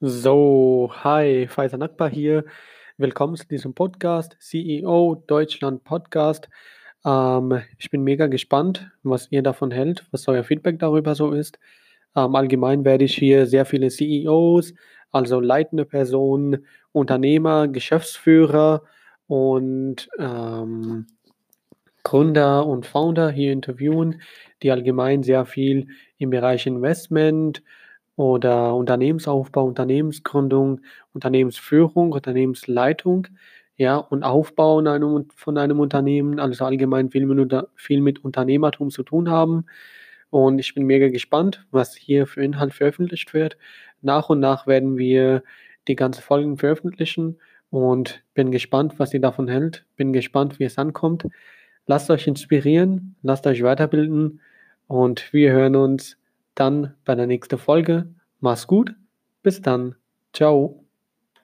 So, hi, Faisal Akbar hier. Willkommen zu diesem Podcast, CEO Deutschland Podcast. Ähm, ich bin mega gespannt, was ihr davon hält, was euer Feedback darüber so ist. Ähm, allgemein werde ich hier sehr viele CEOs, also leitende Personen, Unternehmer, Geschäftsführer und ähm, Gründer und Founder hier interviewen, die allgemein sehr viel im Bereich Investment oder Unternehmensaufbau, Unternehmensgründung, Unternehmensführung, Unternehmensleitung, ja, und Aufbau in einem, von einem Unternehmen, also allgemein viel mit, viel mit Unternehmertum zu tun haben. Und ich bin mega gespannt, was hier für Inhalt veröffentlicht wird. Nach und nach werden wir die ganzen Folgen veröffentlichen und bin gespannt, was ihr davon hält. Bin gespannt, wie es ankommt. Lasst euch inspirieren, lasst euch weiterbilden und wir hören uns dann bei der nächsten Folge. Mach's gut, bis dann, ciao.